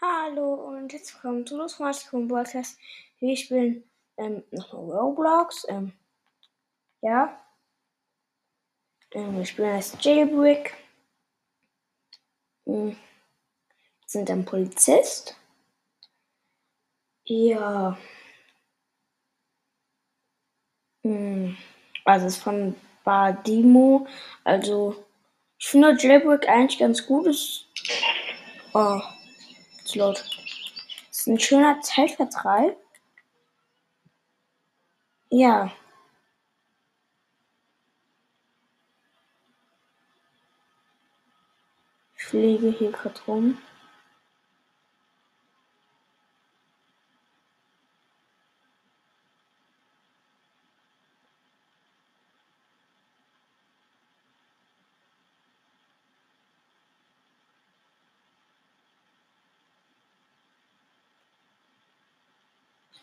Hallo und herzlich willkommen zu Los Mastercom Podcast. Wir spielen ähm, nochmal Roblox. Ähm, ja. Ähm, wir spielen als Jailbreak. Ähm, sind ein Polizist. Ja. Ähm, also es ist von Badimo. Also ich finde Jailbreak eigentlich ganz gut. Ist, oh, ist laut. Ist ein schöner Zeitvertreib. Ja. Ich fliege hier gerade rum.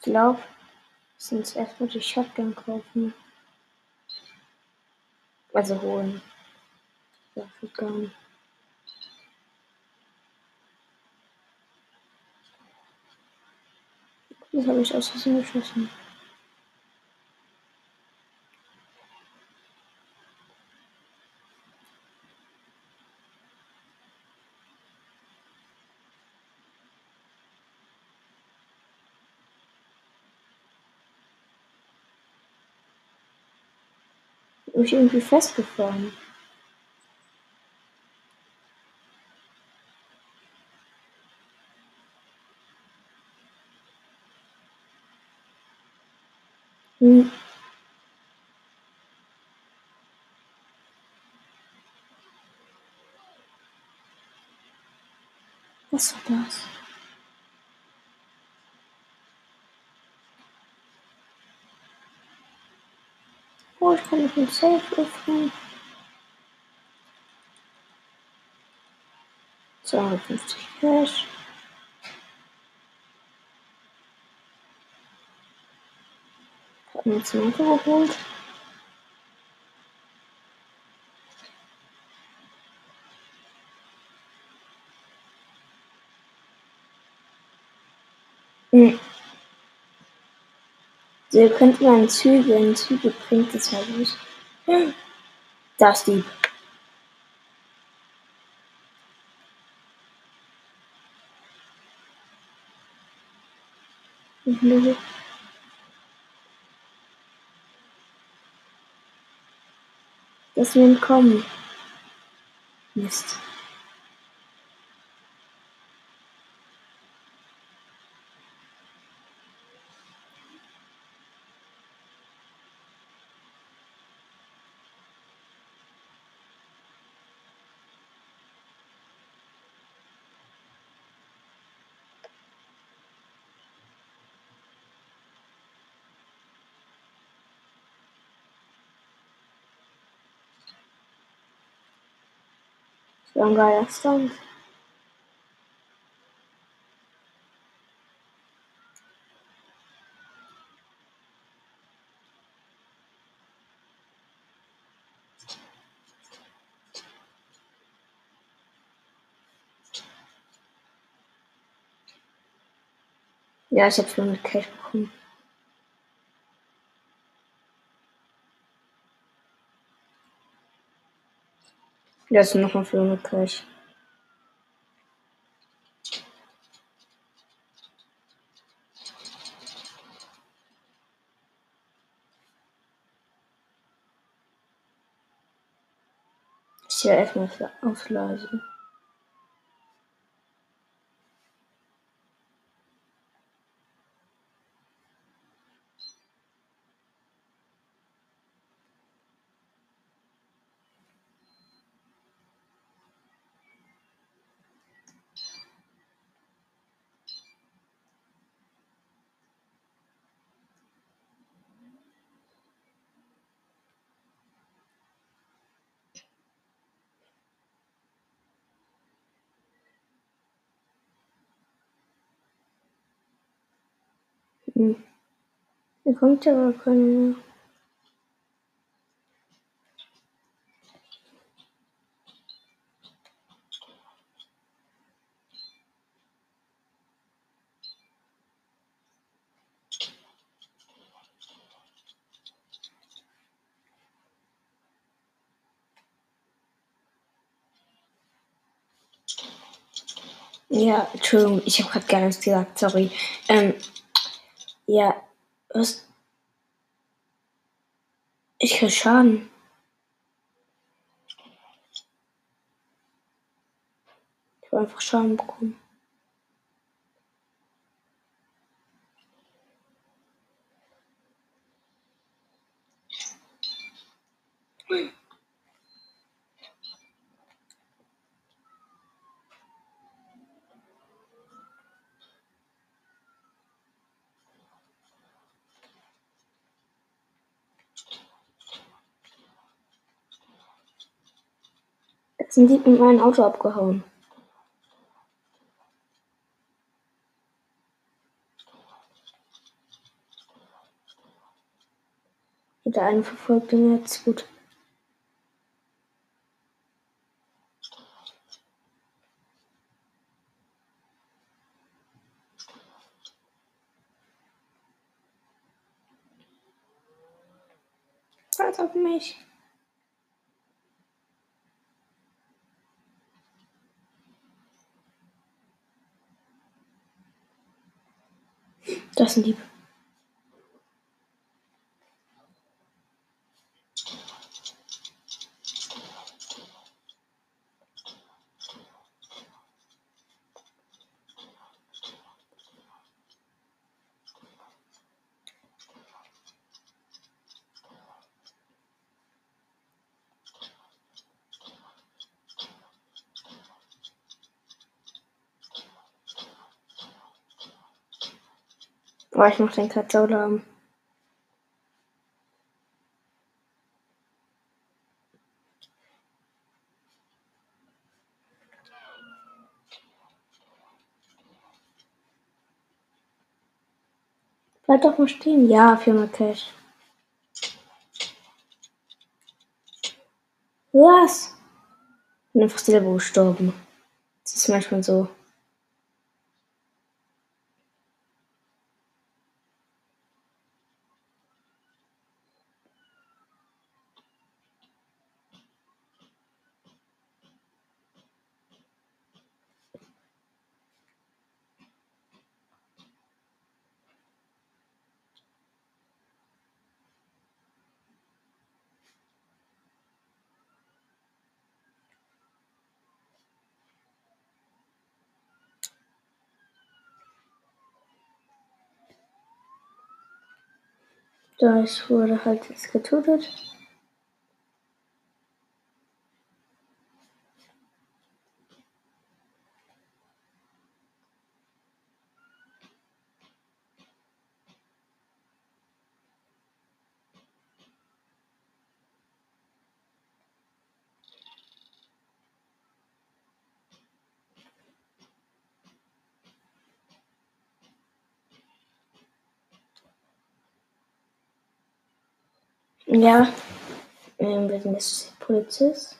Glaube, wir sind jetzt erstmal die Shotgun kaufen. Also holen. Ja, nicht. Das habe ich aus Versehen geschossen. Mich irgendwie festgefahren. Hm. Was war das? Oh, ich kann nicht den Safe öffnen. 250 Cash. Habe mir jetzt Auto geholt. Hm. So, ihr könnt mal in Züge, in Züge bringt es halt nicht. Da ist die. Ich lüge. Das ist mir entkommen. Mist. War ein geiler Stunt. Ja, ich habe schon mit Cash bekommen. Das ist nochmal für eine Cash. Ich höre erstmal für Auslösen. Hm. Da kommt aber keiner mehr. Ja, Entschuldigung, ich habe gerade gar nichts gesagt, sorry. Ähm, ja, was? Ich krieg Schaden. Ich habe einfach Schaden bekommen. Sind die mit meinem Auto abgehauen. Der eine verfolgt ihn jetzt gut. Scheiß auf mich. Das ist ein Boah, ich muss den Katzola haben. Bleib doch mal stehen. Ja, 400 Cash. Was? Ich bin einfach selber gestorben. Das ist manchmal so. Das wurde halt jetzt getötet. Ja, ähm, wir sind jetzt Polizist.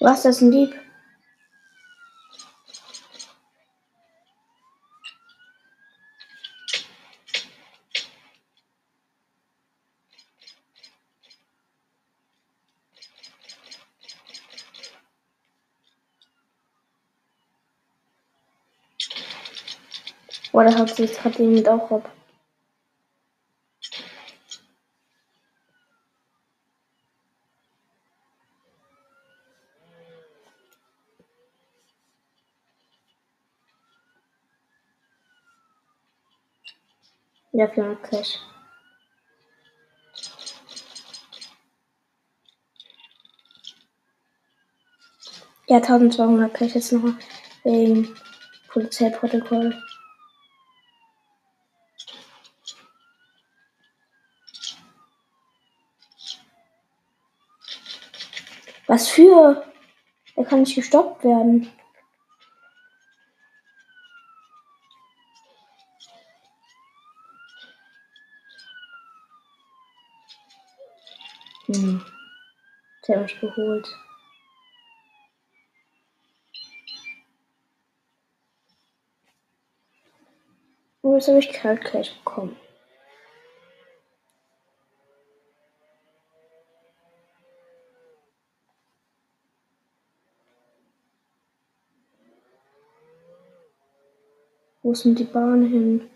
Was, das ist ein Dieb? Boah, der hat sich gerade jemand auch ab. Ja, 400 Cash. Ja, 1200 Cash jetzt noch wegen Polizeiprotokoll. Was für? Er kann nicht gestoppt werden. Hat mich geholt. Und jetzt habe ich kalt gleich bekommen. Wo denn die Bahn hin?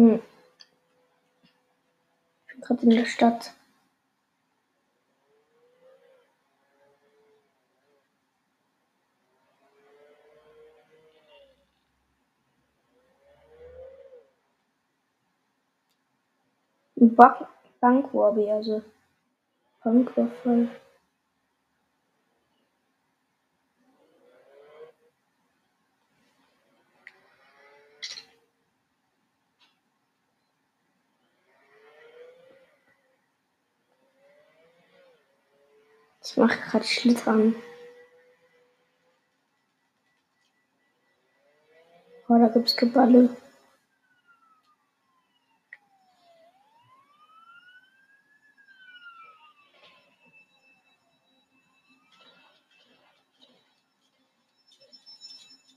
Hm. Der Stadt. Bank Bankwobby, also Banküberfall. Mache gerade Schlittern. Oh, da gibt's Geballe.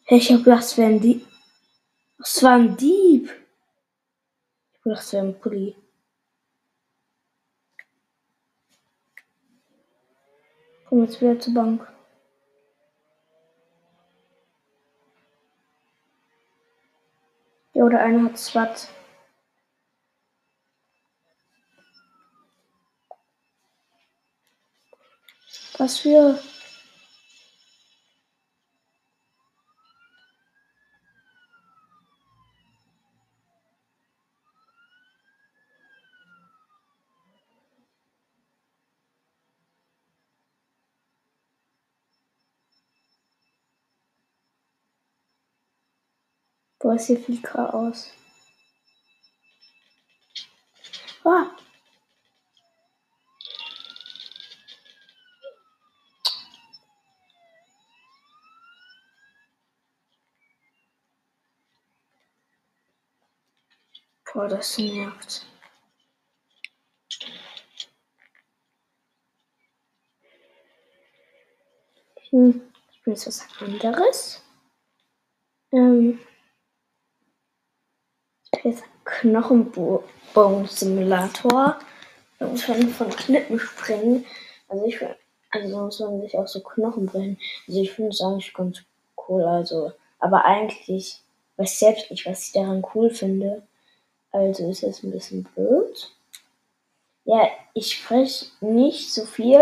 Ich hab gedacht, es wäre ein Dieb. Es war ein Dieb. Ich dachte, es wäre ein Pulli. Komm jetzt wieder zur Bank. Oder einer hat SWAT. Was für. Boah, ist hier viel Chaos. Ah! Boah, das nervt. Hm, ich bin jetzt was anderes. Ähm, jetzt Knochenbogen-Simulator. Von, von Knippen springen. Also ich also muss man sich auch so Knochen brechen. Also ich finde es eigentlich ganz cool. Also, aber eigentlich weiß selbst nicht, was ich daran cool finde. Also ist es ein bisschen blöd. Ja, ich spreche nicht so viel,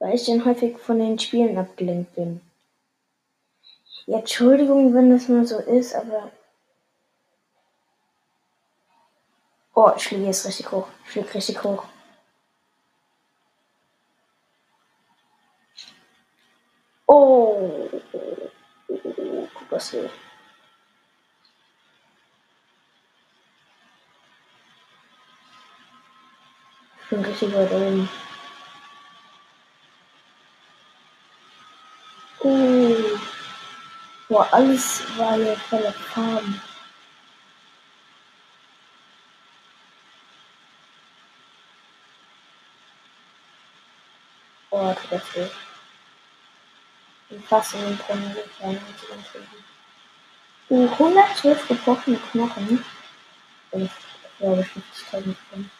weil ich dann häufig von den Spielen abgelenkt bin. Ja, Entschuldigung, wenn das mal so ist, aber Oh, ich fliege jetzt richtig hoch. Ich fliege richtig hoch. Oh. Guck was hier. Ich bin richtig weit oben. Oh. Boah, alles war hier voller Farben. Ich in den Brunnen gefallen und zu entschuldigen. Uh, 112 gebrochene Knochen. Und ich glaube 50.000 Pfund.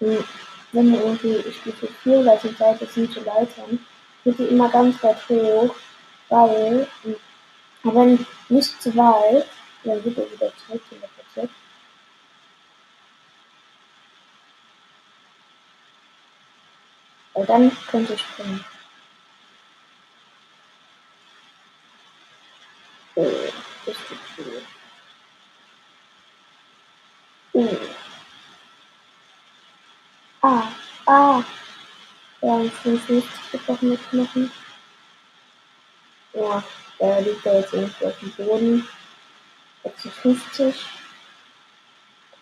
Hm, wenn du irgendwie, ich Stufe 4 weil die Seite sind zu Leitern, geht die immer ganz weit hoch, weil, hm, wenn nicht zu weit, dann wird er wieder zurück. Weil dann könnte ich springen. Oh, das tut viel. Uh. Ah, ah. Wir haben 55 gebrochene Knochen. Ja, der liegt da jetzt irgendwie auf dem Boden. 56.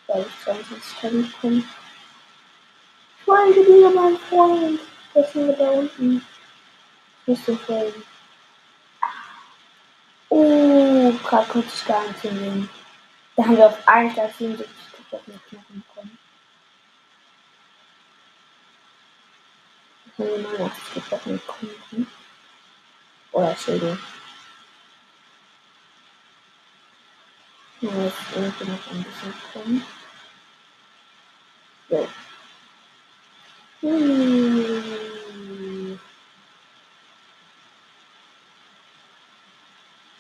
Weil ich 20 bekommen. Folge dir, mein Freund. Das sind wir da unten. Ich muss dir folgen. Oh, gerade konnte ich gar nicht sehen. Da haben wir auf einen Tag 77 gebrochene Knochen bekommen. Da haben wir 89 gebrochene Knochen. Oder Schädel. Ja, jetzt irgendwie noch ein bisschen kommen. So. Hm.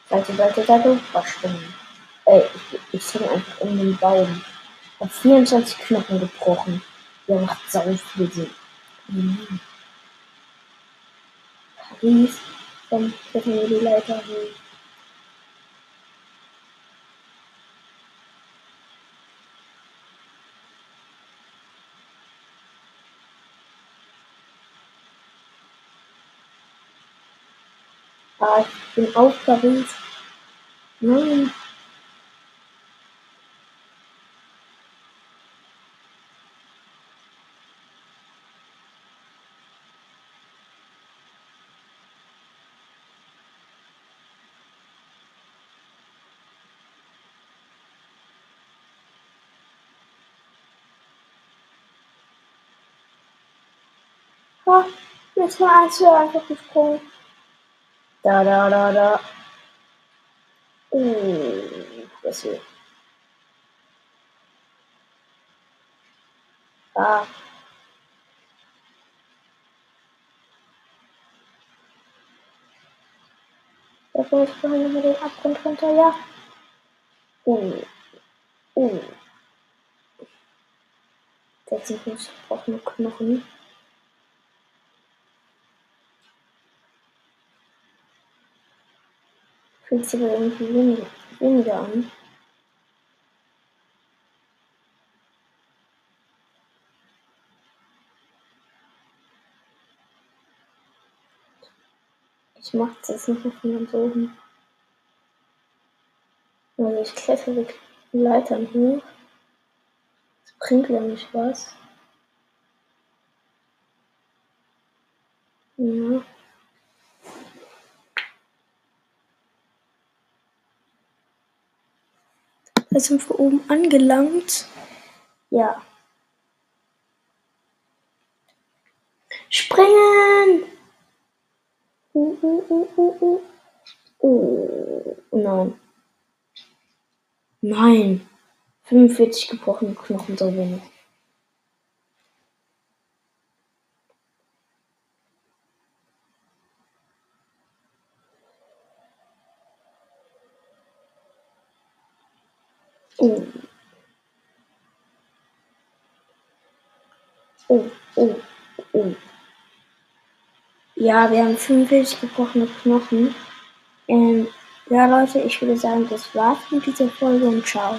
Seite, Seite, Seite, verspringen. Ey, ich, ich hänge einfach um den Baum. Habe 24 Knochen gebrochen. Der macht sau viel Sinn. Mhm. Paris, dann klettern wir die Leiter hoch. Ah, ich bin auf Paris. Nein. Ah, jetzt mal eins für einfach gesprungen. Da, da, da, da. Uh, was hier? Ah. Da bin ich vorhin über den Abgrund runter, ja. Uh. Uh. 56 brauchen wir Knochen. Fühlt sich aber irgendwie weniger, weniger an. Ich mach das jetzt nicht mehr von ganz oben. Also ich klettere die Leitern hoch. Das bringt ja nicht was. Ja. Da sind wir oben angelangt. Ja. Springen! Uh, uh, uh, uh, uh. Oh, nein. Nein. 45 gebrochene Knochen so wenig. Oh. Oh, oh, oh. Ja, wir haben 45 gebrochene Knochen. Ähm, ja, Leute, ich würde sagen, das war's mit dieser Folge und ciao.